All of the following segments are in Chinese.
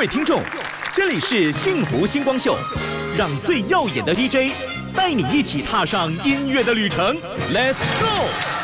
各位听众，这里是幸福星光秀，让最耀眼的 DJ 带你一起踏上音乐的旅程，Let's go！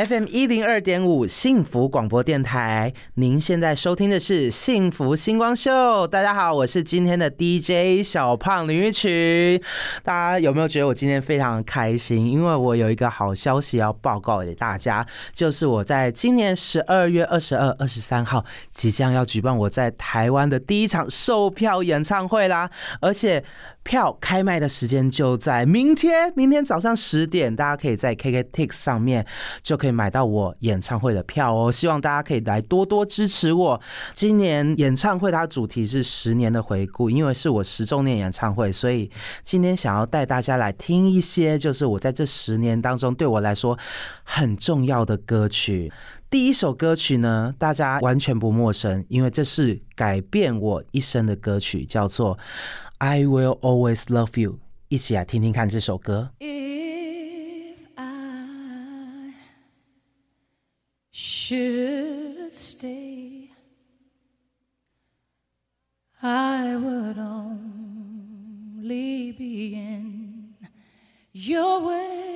FM 一零二点五幸福广播电台，您现在收听的是幸福星光秀。大家好，我是今天的 DJ 小胖林玉群。大家有没有觉得我今天非常开心？因为我有一个好消息要报告给大家，就是我在今年十二月二十二、二十三号即将要举办我在台湾的第一场售票演唱会啦，而且。票开卖的时间就在明天，明天早上十点，大家可以在 KKTix 上面就可以买到我演唱会的票哦。希望大家可以来多多支持我。今年演唱会它主题是十年的回顾，因为是我十周年演唱会，所以今天想要带大家来听一些，就是我在这十年当中对我来说很重要的歌曲。第一首歌曲呢，大家完全不陌生，因为这是改变我一生的歌曲，叫做。I will always love you，一起来听听看这首歌。 If I should stay, I would only be in your way.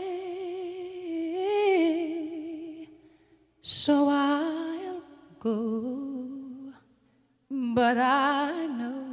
So I'll go, but I know.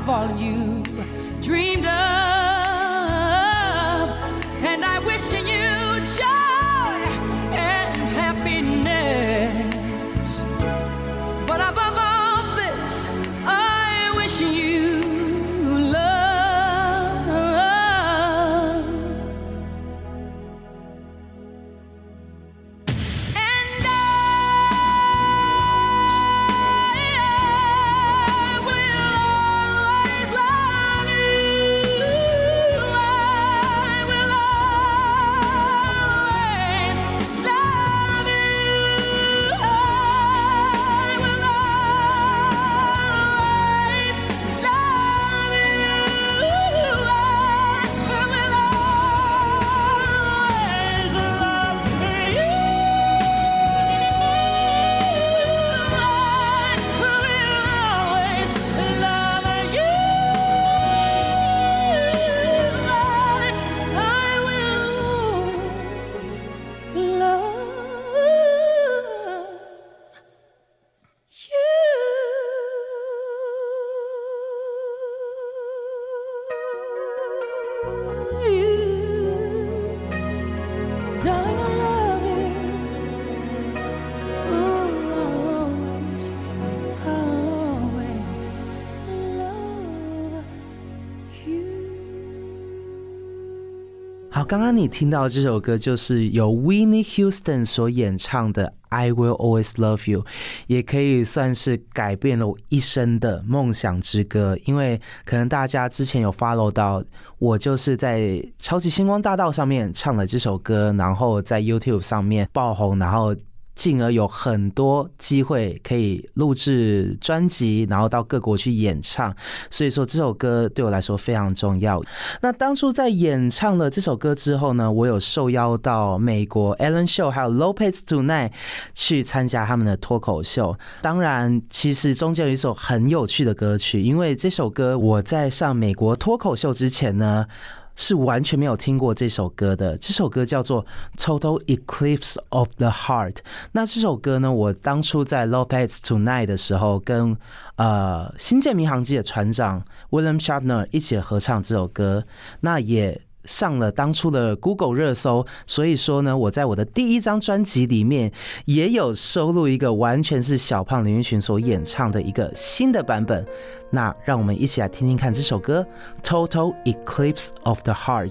have all you dreamed of. 刚刚你听到这首歌就是由 Winnie Houston 所演唱的《I Will Always Love You》，也可以算是改变了我一生的梦想之歌。因为可能大家之前有 follow 到，我就是在超级星光大道上面唱了这首歌，然后在 YouTube 上面爆红，然后。进而有很多机会可以录制专辑，然后到各国去演唱。所以说这首歌对我来说非常重要。那当初在演唱了这首歌之后呢，我有受邀到美国 Alan Show 还有 Lopez Tonight 去参加他们的脱口秀。当然，其实中间有一首很有趣的歌曲，因为这首歌我在上美国脱口秀之前呢。是完全没有听过这首歌的。这首歌叫做《Total Eclipse of the Heart》。那这首歌呢，我当初在 Lopez Tonight 的时候，跟呃新建民航机的船长 William Shatner 一起合唱这首歌，那也上了当初的 Google 热搜。所以说呢，我在我的第一张专辑里面也有收录一个完全是小胖林育群所演唱的一个新的版本。那让我们一起来听听看这首歌《Total Eclipse of the Heart》。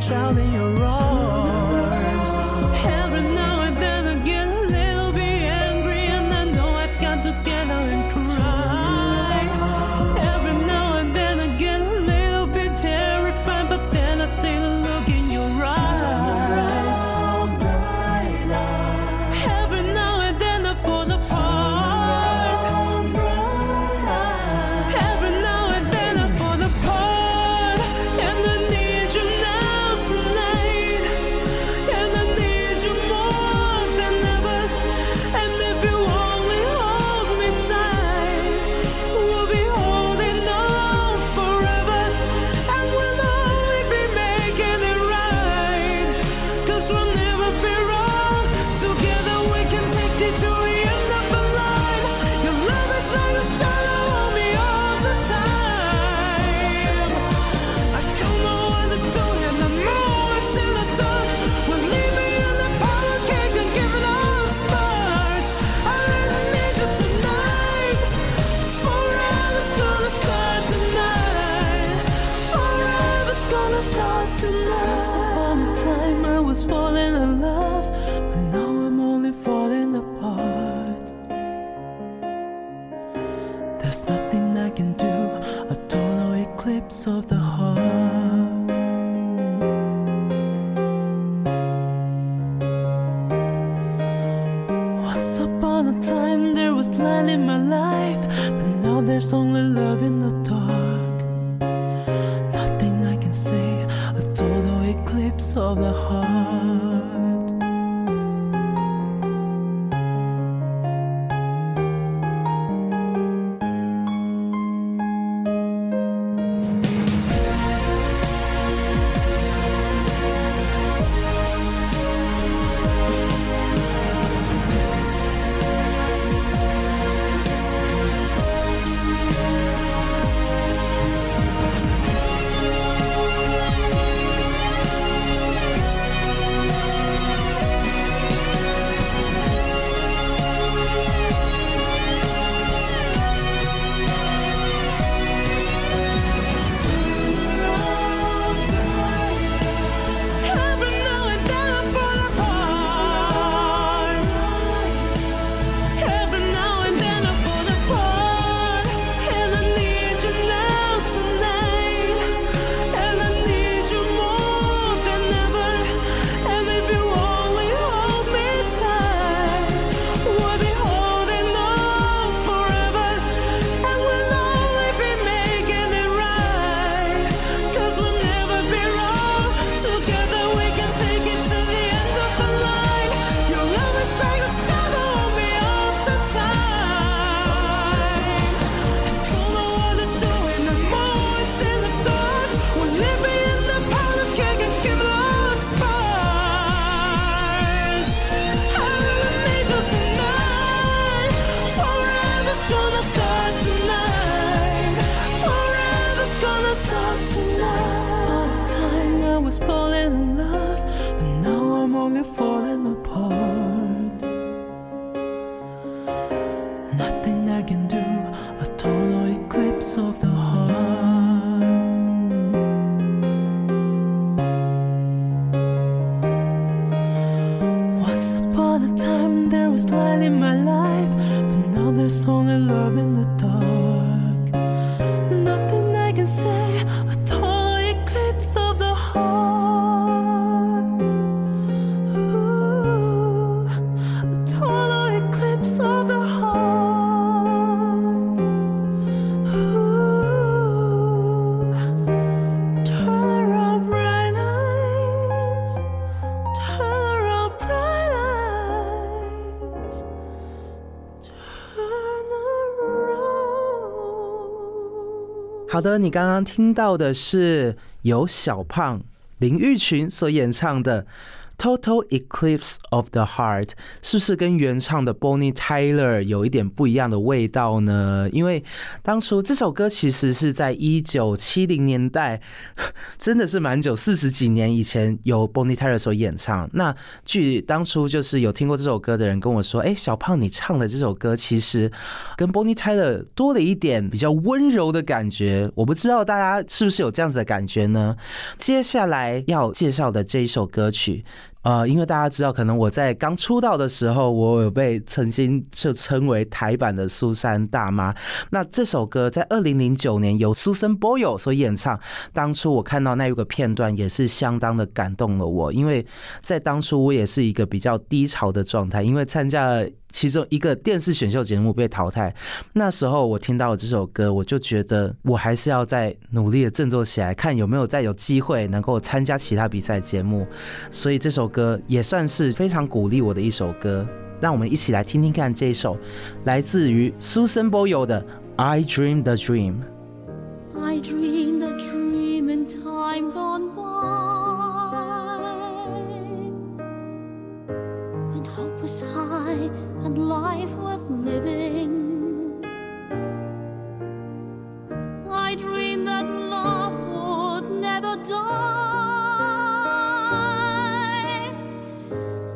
Child in your arms. 好的，你刚刚听到的是由小胖林玉群所演唱的。Total Eclipse of the Heart 是不是跟原唱的 Bonnie Tyler 有一点不一样的味道呢？因为当初这首歌其实是在一九七零年代，真的是蛮久，四十几年以前由 Bonnie Tyler 所演唱。那据当初就是有听过这首歌的人跟我说，哎，小胖你唱的这首歌其实跟 Bonnie Tyler 多了一点比较温柔的感觉。我不知道大家是不是有这样子的感觉呢？接下来要介绍的这一首歌曲。呃，因为大家知道，可能我在刚出道的时候，我有被曾经就称为台版的苏珊大妈。那这首歌在二零零九年由 Susan Boyle 所演唱，当初我看到那一个片段，也是相当的感动了我，因为在当初我也是一个比较低潮的状态，因为参加了其中一个电视选秀节目被淘汰。那时候我听到这首歌，我就觉得我还是要再努力的振作起来，看有没有再有机会能够参加其他比赛节目。所以这首歌也算是非常鼓励我的一首歌。让我们一起来听听看这一首来自于 Susan Boyle 的《I Dream the Dream》。I dreamed a dream in time gone by When hope was high and life worth living. I dreamed that love would never die.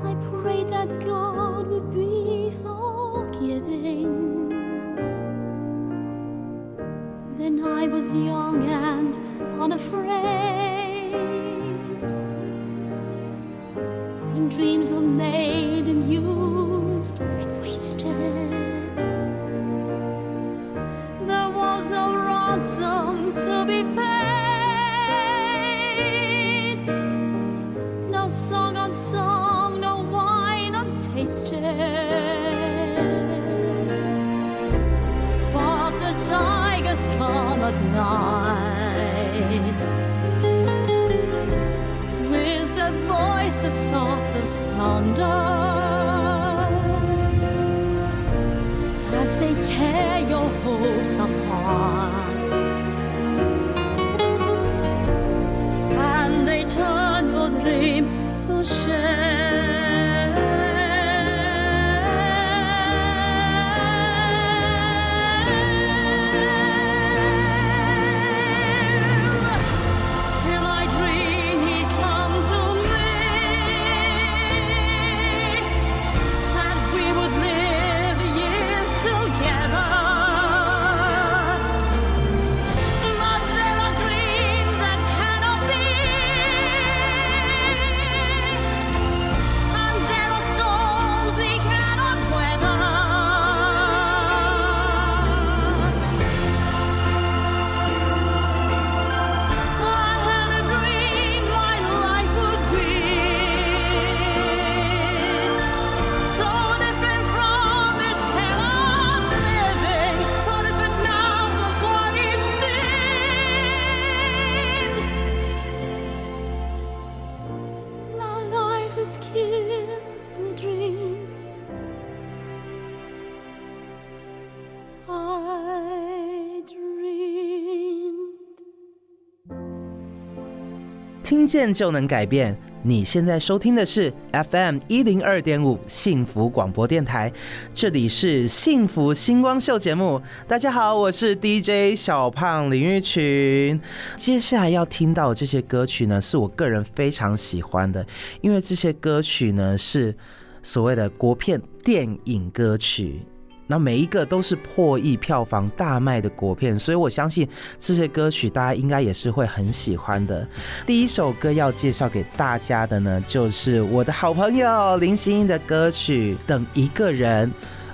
I prayed that God would be forgiving. Then I was young and unafraid. Come at night with a voice as soft as thunder as they tear your hopes apart and they turn your dream to shame. 听见就能改变你现在收听的是 FM 一零二点五幸福广播电台，这里是幸福星光秀节目。大家好，我是 DJ 小胖林玉群。接下来要听到这些歌曲呢，是我个人非常喜欢的，因为这些歌曲呢是所谓的国片电影歌曲。那每一个都是破亿票房大卖的国片，所以我相信这些歌曲大家应该也是会很喜欢的。第一首歌要介绍给大家的呢，就是我的好朋友林心英的歌曲《等一个人》。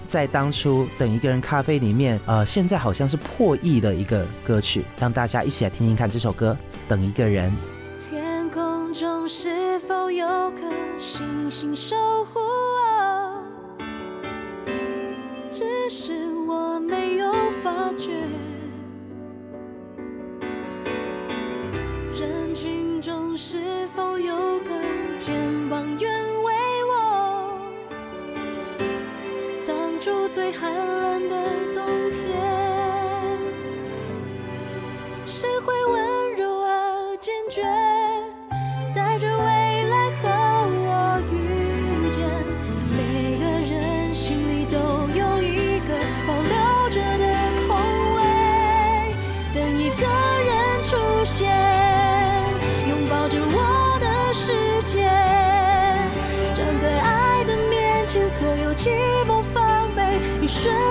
在当初《等一个人》咖啡里面，呃，现在好像是破亿的一个歌曲，让大家一起来听听看这首歌《等一个人》。天空中是否有颗星星守护我？只是我没有发觉。人群中是否有个肩膀愿为我？挡住最寒冷的冬天。谁会温柔而坚决，寂寞防备一瞬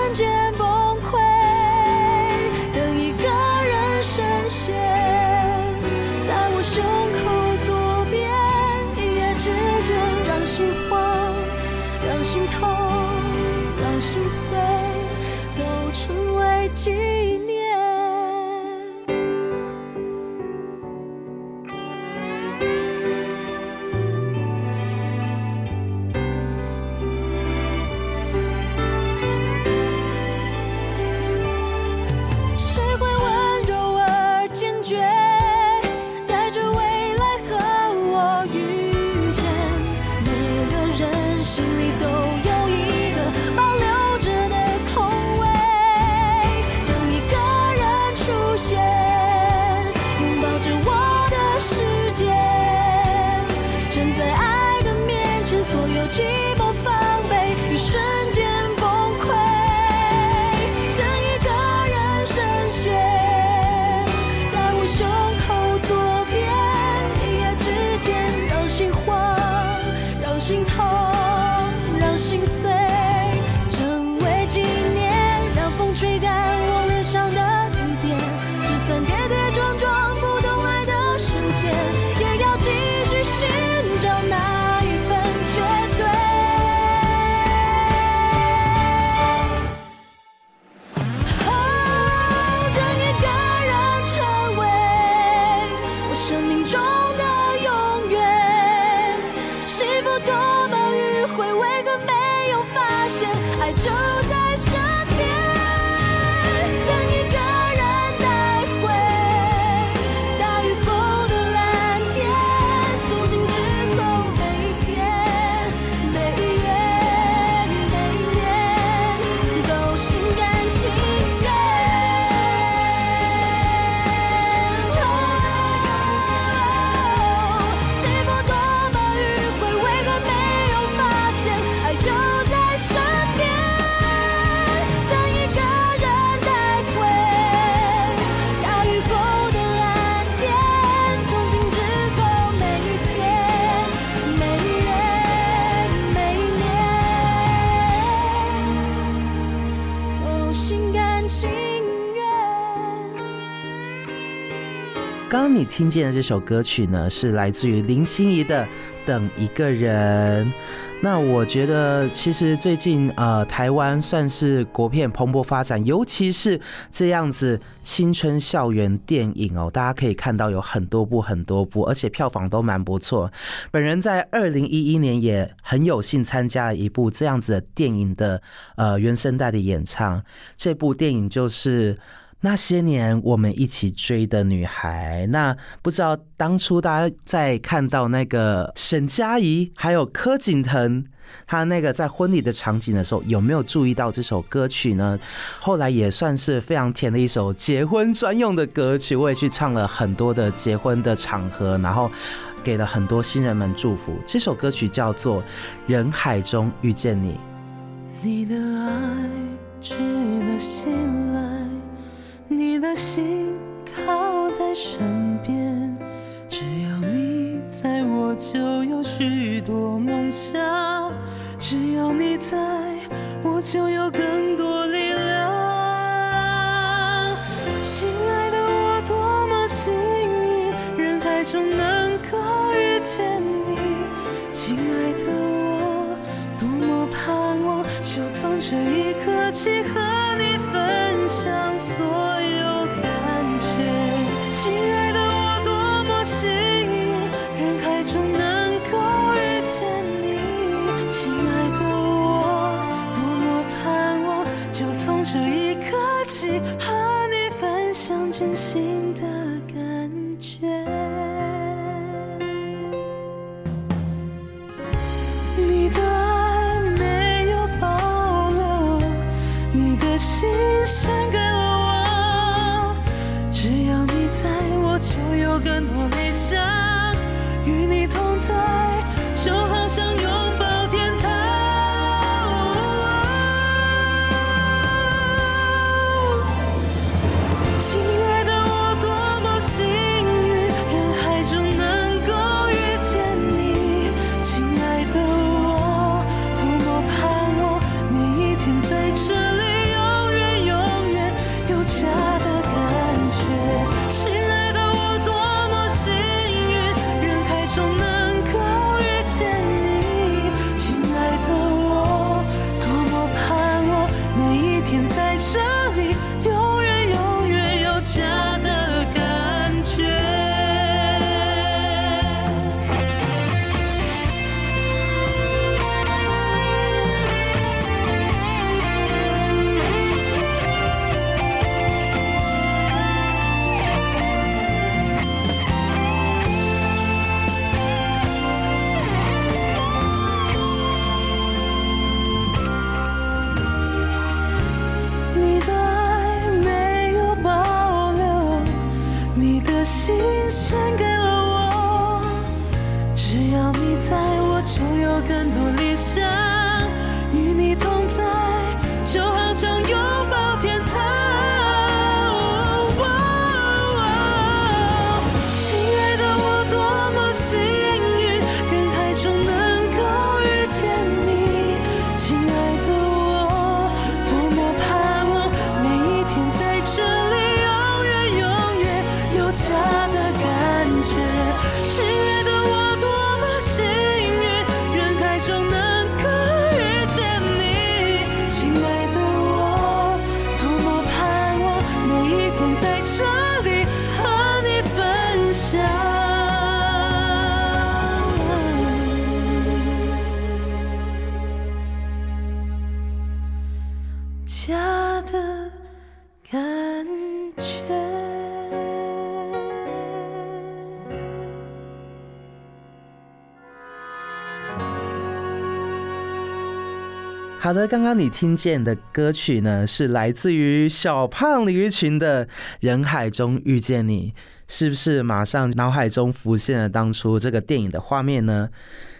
听见的这首歌曲呢，是来自于林心怡的《等一个人》。那我觉得，其实最近呃，台湾算是国片蓬勃发展，尤其是这样子青春校园电影哦，大家可以看到有很多部很多部，而且票房都蛮不错。本人在二零一一年也很有幸参加了一部这样子的电影的呃原声带的演唱，这部电影就是。那些年我们一起追的女孩，那不知道当初大家在看到那个沈佳宜还有柯景腾。他那个在婚礼的场景的时候，有没有注意到这首歌曲呢？后来也算是非常甜的一首结婚专用的歌曲，我也去唱了很多的结婚的场合，然后给了很多新人们祝福。这首歌曲叫做《人海中遇见你》。你的爱值得信赖，你的心靠在身边，只要你在我就有许多梦想，只要你在我就有更多力量。好的，刚刚你听见的歌曲呢，是来自于小胖李玉群的《人海中遇见你》，是不是马上脑海中浮现了当初这个电影的画面呢？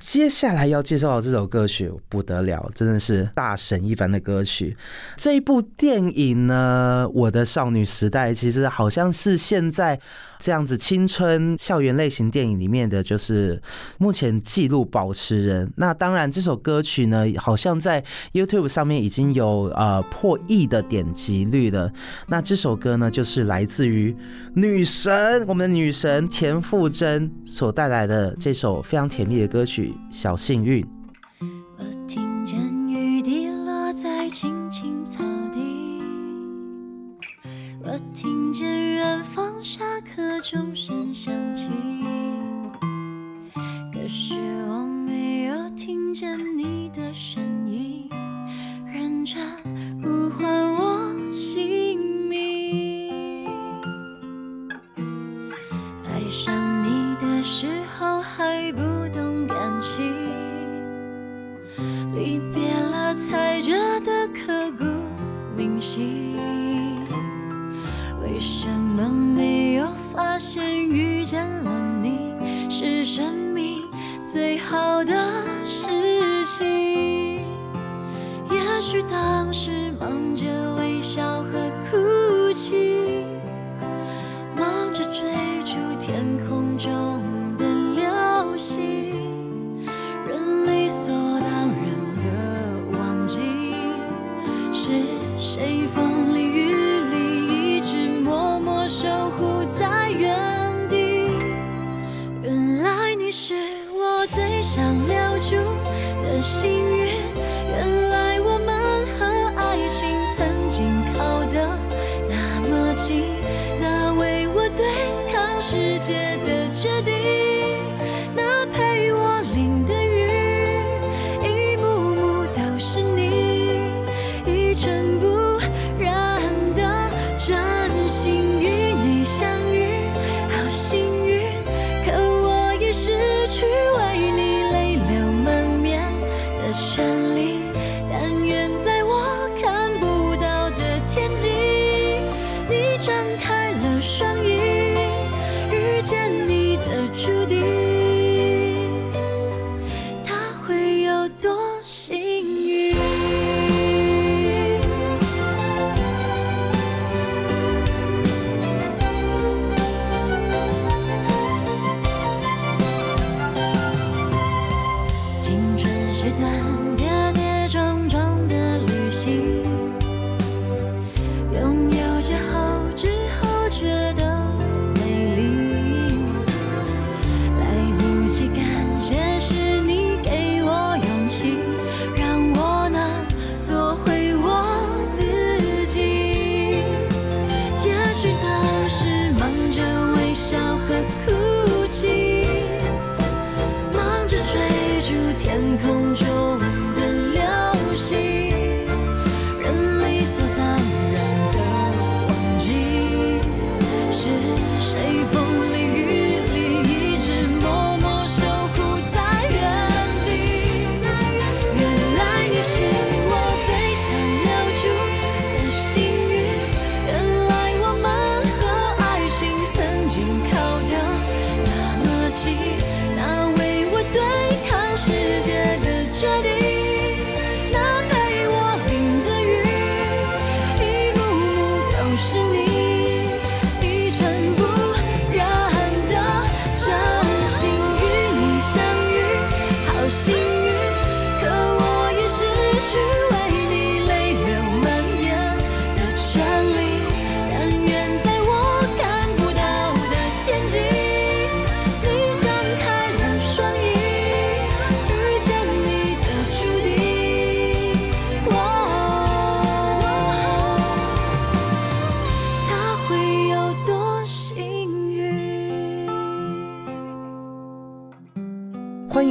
接下来要介绍的这首歌曲不得了，真的是大神一般的歌曲。这一部电影呢，《我的少女时代》，其实好像是现在这样子青春校园类型电影里面的，就是目前纪录保持人。那当然，这首歌曲呢，好像在 YouTube 上面已经有呃破亿的点击率了。那这首歌呢，就是来自于女神，我们的女神田馥甄所带来的这首非常甜蜜的歌曲《小幸运》。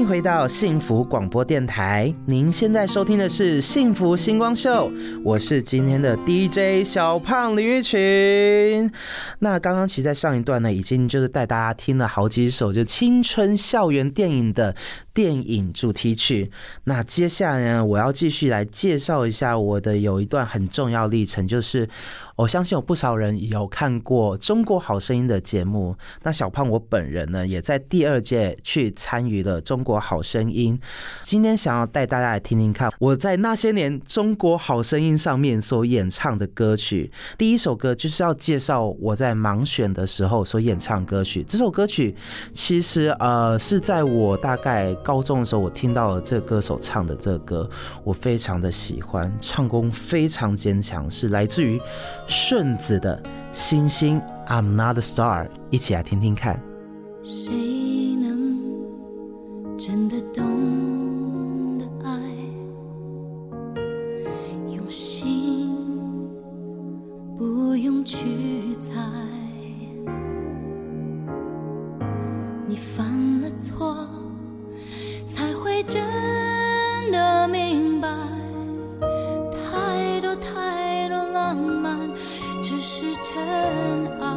回到幸福广播电台，您现在收听的是幸福星光秀，我是今天的 DJ 小胖李玉群。那刚刚其实，在上一段呢，已经就是带大家听了好几首就青春校园电影的电影主题曲。那接下来呢，我要继续来介绍一下我的有一段很重要历程，就是我相信有不少人有看过《中国好声音》的节目。那小胖我本人呢，也在第二届去参与了《中国好声音》。今天想要带大家来听听看我在那些年《中国好声音》上面所演唱的歌曲。第一首歌就是要介绍我在盲选的时候所演唱歌曲。这首歌曲其实呃是在我大概高中的时候，我听到了这歌手唱的这个歌，我非常的喜欢，唱功非常坚强，是来自于顺子的《星星 I'm Not a Star》，一起来听听看。谁能真的懂得爱？用心，不用去猜。你犯了错，才会真的明白，太多太多浪漫只是尘埃。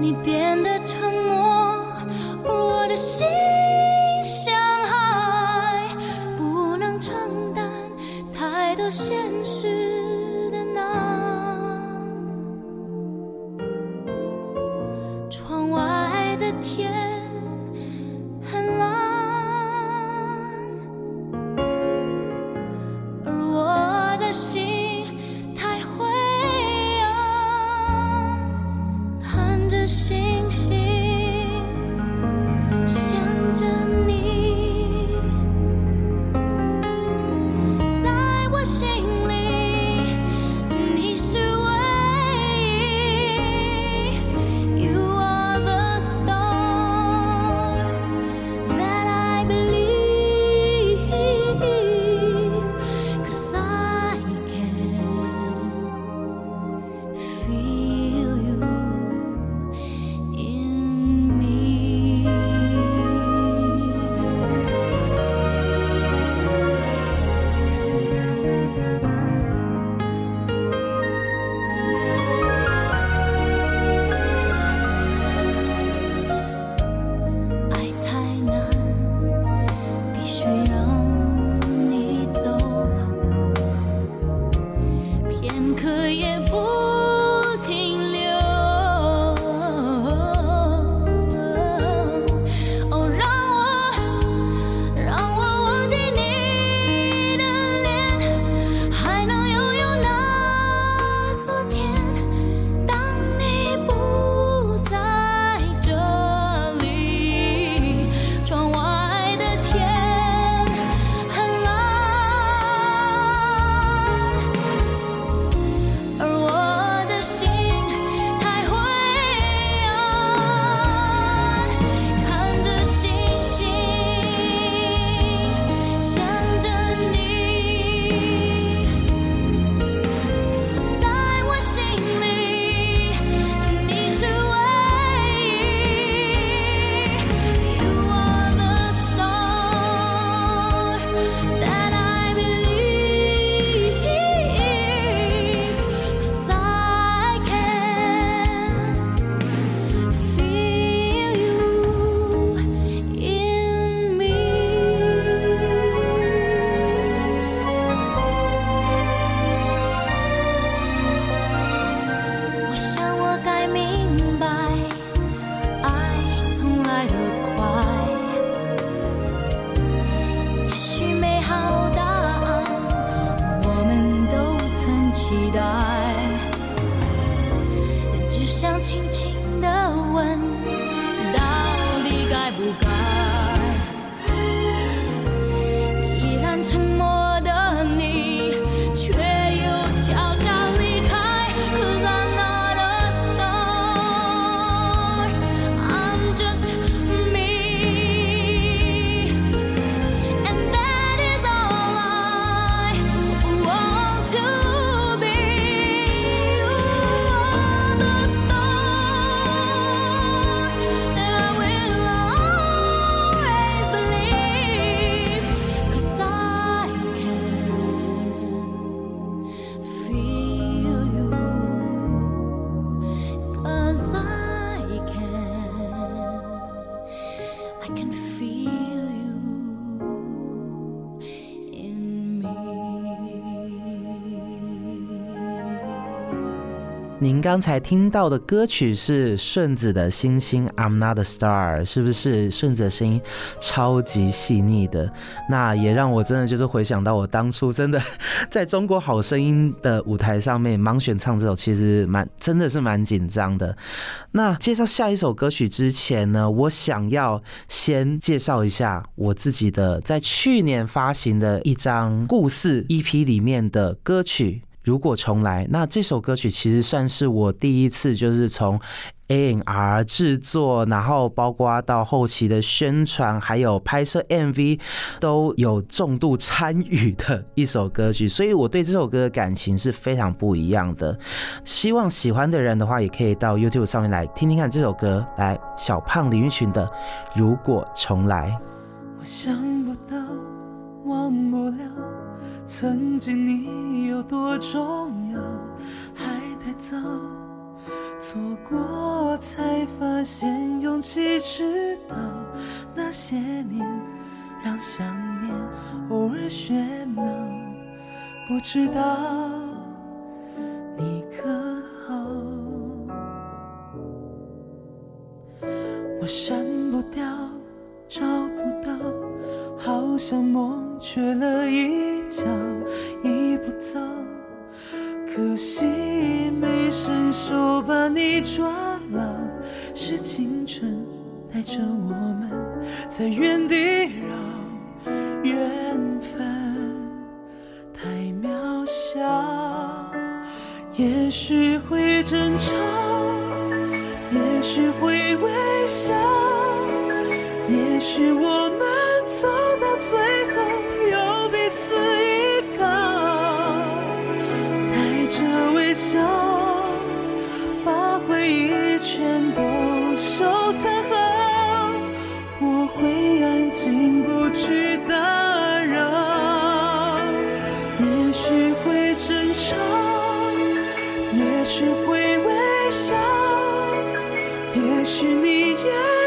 你变得沉默，我的心像海，不能承担太多现实的难。窗外的天刚才听到的歌曲是顺子的《星星 I'm Not a Star》，是不是顺子的声音超级细腻的？那也让我真的就是回想到我当初真的在中国好声音的舞台上面盲选唱这首，其实蛮真的是蛮紧张的。那介绍下一首歌曲之前呢，我想要先介绍一下我自己的在去年发行的一张故事 EP 里面的歌曲。如果重来，那这首歌曲其实算是我第一次，就是从 A N R 制作，然后包括到后期的宣传，还有拍摄 MV 都有重度参与的一首歌曲，所以我对这首歌的感情是非常不一样的。希望喜欢的人的话，也可以到 YouTube 上面来听听看这首歌。来，小胖李玉群的《如果重来》。我想不到，忘不了，曾经你有多重要，还太早，错过才发现勇气知道那些年让想念偶尔喧闹，不知道你可好。我删不掉，找不到，好像梦缺了一角，一不走，可惜没伸手把你抓牢。是青春带着我们在原地绕，缘分太渺小，也许会争吵。也许会微笑，也许我们走到最后有彼此依靠，带着微笑，把回忆全都收藏好，我会安静不去打扰，也许会争吵，也许会微笑。也许你也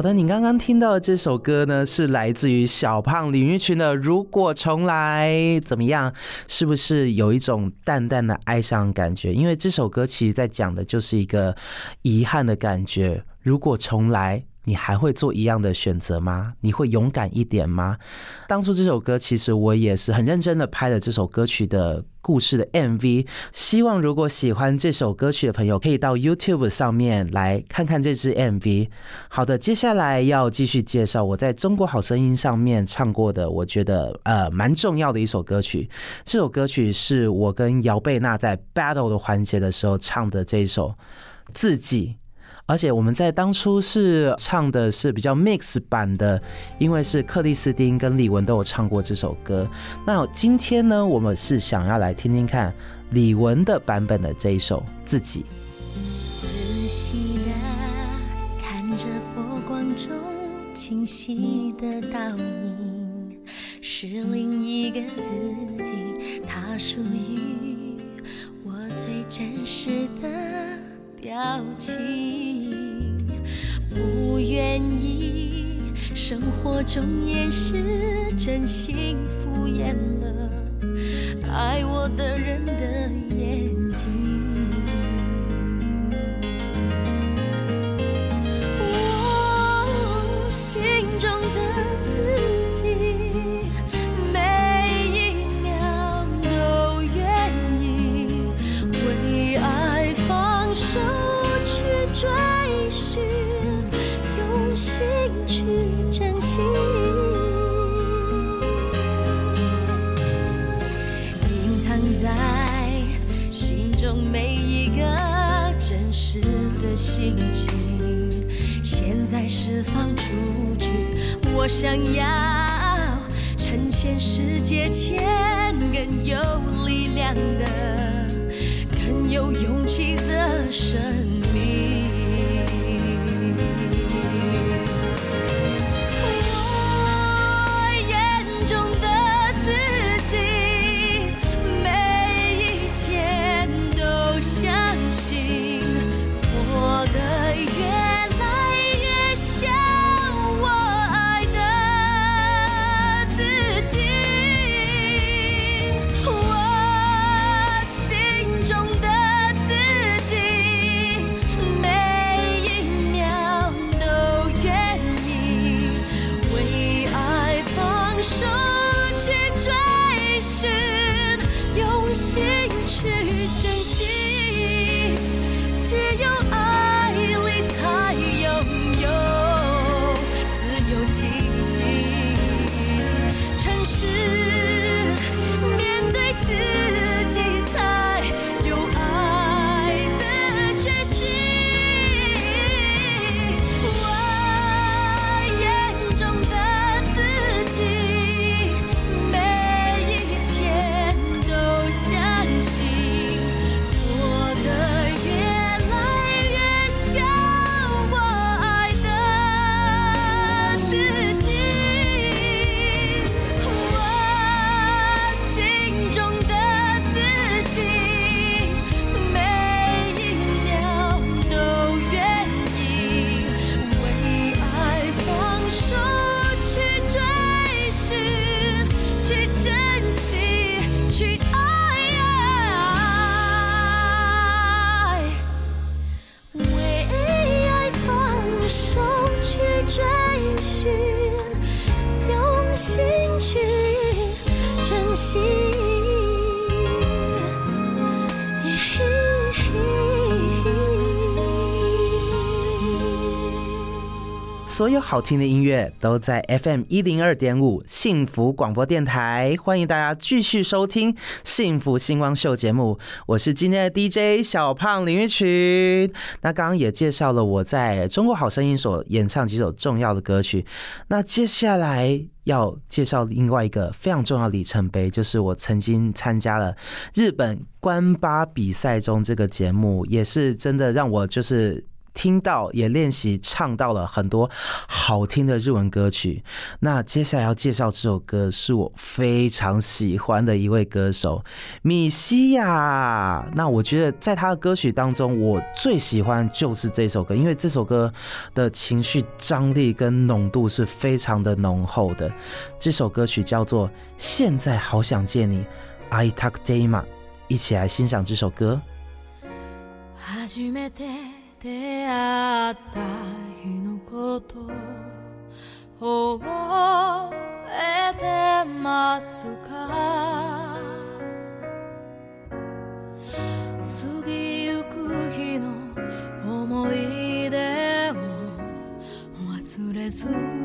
好的，你刚刚听到的这首歌呢，是来自于小胖李玉群的《如果重来》，怎么样？是不是有一种淡淡的哀伤感觉？因为这首歌其实在讲的就是一个遗憾的感觉。如果重来，你还会做一样的选择吗？你会勇敢一点吗？当初这首歌，其实我也是很认真的拍了这首歌曲的故事的 MV。希望如果喜欢这首歌曲的朋友，可以到 YouTube 上面来看看这支 MV。好的，接下来要继续介绍我在中国好声音上面唱过的，我觉得呃蛮重要的一首歌曲。这首歌曲是我跟姚贝娜在 battle 的环节的时候唱的这一首《自己》。而且我们在当初是唱的是比较 mix 版的，因为是克里斯汀跟李玟都有唱过这首歌。那今天呢，我们是想要来听听看李玟的版本的这一首《自己》。仔细的看着波光中清晰的倒影，是另一个自己，它属于我最真实的表情。不愿意生活中掩饰真心敷衍了爱我的人的眼睛。我心中的心情，现在释放出去。我想要呈现世界前更有力量的、更有勇气的生有好听的音乐都在 FM 一零二点五幸福广播电台，欢迎大家继续收听《幸福星光秀》节目，我是今天的 DJ 小胖林玉群。那刚刚也介绍了我在中国好声音所演唱几首重要的歌曲，那接下来要介绍另外一个非常重要里程碑，就是我曾经参加了日本关八比赛中这个节目，也是真的让我就是。听到也练习唱到了很多好听的日文歌曲。那接下来要介绍这首歌是我非常喜欢的一位歌手米西亚。那我觉得在他的歌曲当中，我最喜欢就是这首歌，因为这首歌的情绪张力跟浓度是非常的浓厚的。这首歌曲叫做《现在好想见你》，I Talk Day 嘛，一起来欣赏这首歌。出会った日のこと覚えてますか？過ぎゆく日の思い出を忘れず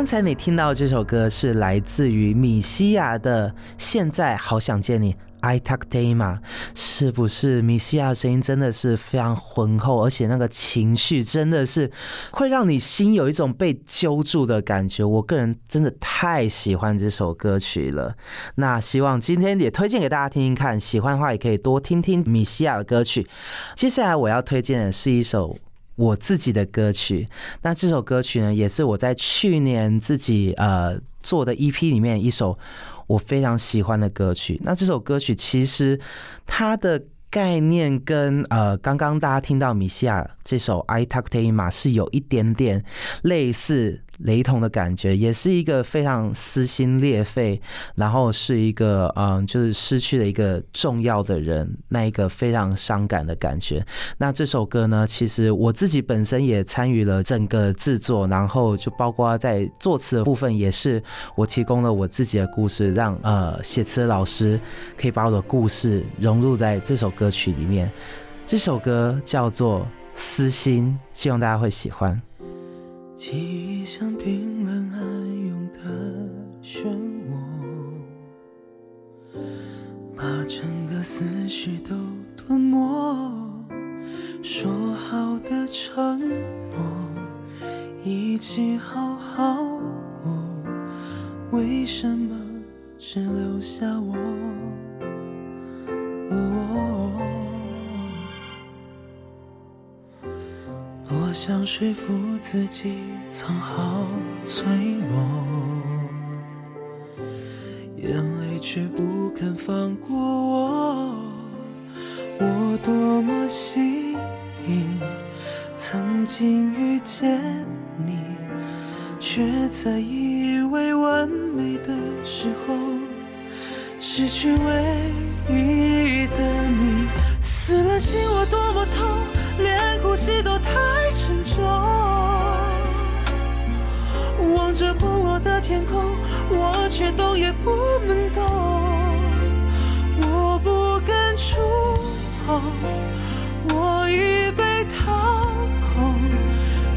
刚才你听到这首歌是来自于米西亚的《现在好想见你》。I talk day 嘛，是不是米西亚的声音真的是非常浑厚，而且那个情绪真的是会让你心有一种被揪住的感觉。我个人真的太喜欢这首歌曲了。那希望今天也推荐给大家听听看，喜欢的话也可以多听听米西亚的歌曲。接下来我要推荐的是一首。我自己的歌曲，那这首歌曲呢，也是我在去年自己呃做的 EP 里面一首我非常喜欢的歌曲。那这首歌曲其实它的概念跟呃刚刚大家听到米西亚这首《I Talk to You》嘛是有一点点类似。雷同的感觉，也是一个非常撕心裂肺，然后是一个嗯，就是失去了一个重要的人，那一个非常伤感的感觉。那这首歌呢，其实我自己本身也参与了整个制作，然后就包括在作词的部分，也是我提供了我自己的故事，让呃写词的老师可以把我的故事融入在这首歌曲里面。这首歌叫做《私心》，希望大家会喜欢。记忆像冰冷暗涌的漩涡，把整个思绪都吞没。说好的承诺，一起好好过，为什么只留下我？多想说服自己藏好脆弱，眼泪却不肯放过我。我多么幸运，曾经遇见你，却在以为完美的时候，失去唯一的你。死了心我多么痛，连呼吸都太沉重。望着崩落的天空，我却动也不能动。我不敢触碰，我已被掏空。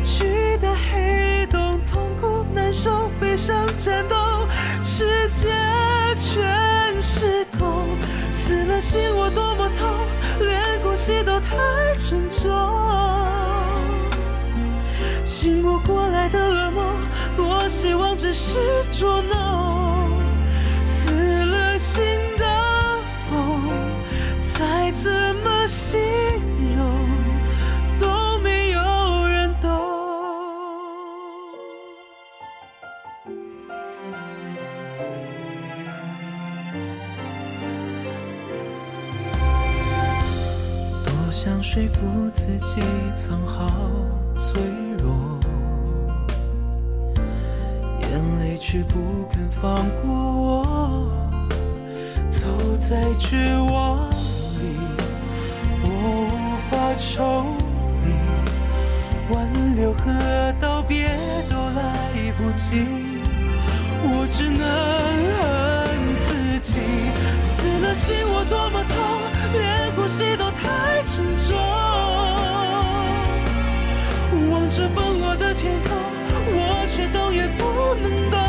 巨大黑洞，痛苦难受，悲伤颤抖，世界全失控。死了心我多么痛，一切都太沉重。醒不过来的噩梦，多希望只是捉弄。说服自己藏好脆弱，眼泪却不肯放过我。走在绝望里，我无法抽离，挽留和道别都来不及。我只能恨自己。死了心我多么痛，连呼吸都太沉重。望着崩落的天空，我却动也不能动。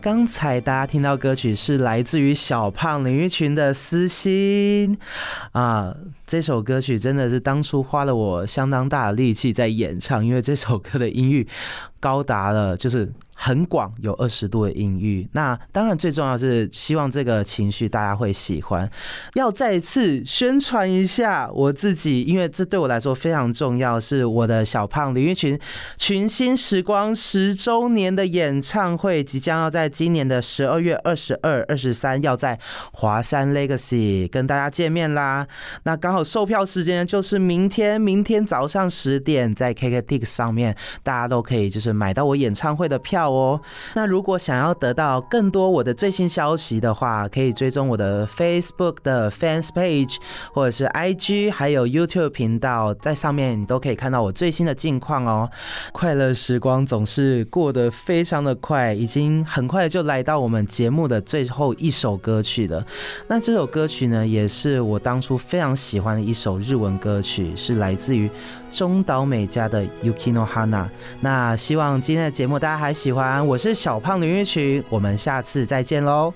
刚才大家听到歌曲是来自于小胖林育群的《私心》啊，这首歌曲真的是当初花了我相当大的力气在演唱，因为这首歌的音域高达了就是。很广，有二十度的音域。那当然最重要是希望这个情绪大家会喜欢。要再次宣传一下我自己，因为这对我来说非常重要，是我的小胖林玉群群星时光十周年的演唱会，即将要在今年的十二月二十二、二十三，要在华山 Legacy 跟大家见面啦。那刚好售票时间就是明天，明天早上十点，在 KKTix 上面，大家都可以就是买到我演唱会的票哦。那如果想要得到更多我的最新消息的话，可以追踪我的 Facebook 的 Fans Page，或者是 IG，还有 YouTube 频道，在上面你都可以看到我最新的近况哦。快乐时光总是过得非常的快，已经很快就来到我们节目的最后一首歌曲了。那这首歌曲呢，也是我当初非常喜欢的一首日文歌曲，是来自于中岛美嘉的 Yukino Hana。那希望今天的节目大家还喜欢，我是小胖的音乐曲，我们下次再见喽。